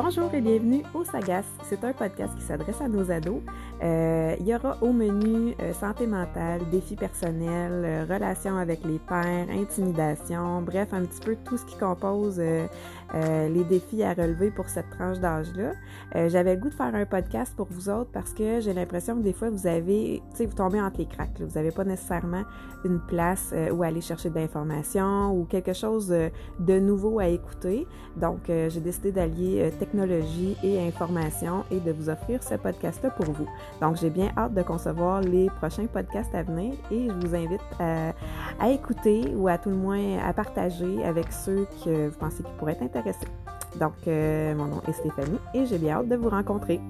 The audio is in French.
Bonjour et bienvenue au Sagas. C'est un podcast qui s'adresse à nos ados. Euh, il y aura au menu euh, santé mentale, défis personnels, euh, relations avec les pairs, intimidation, bref, un petit peu tout ce qui compose les défis à relever pour cette tranche d'âge-là. J'avais le goût de faire un podcast pour vous autres parce que j'ai l'impression que des fois vous avez, tu sais, vous tombez entre les craques. Vous n'avez pas nécessairement une place où aller chercher de l'information ou quelque chose de nouveau à écouter. Donc, j'ai décidé d'allier technologie et information et de vous offrir ce podcast-là pour vous. Donc, j'ai bien hâte de concevoir les prochains podcasts à venir et je vous invite à, écouter ou à tout le moins à partager avec ceux que vous pensez qui pourraient être intéressés. Donc, euh, mon nom est Stéphanie et j'ai bien hâte de vous rencontrer.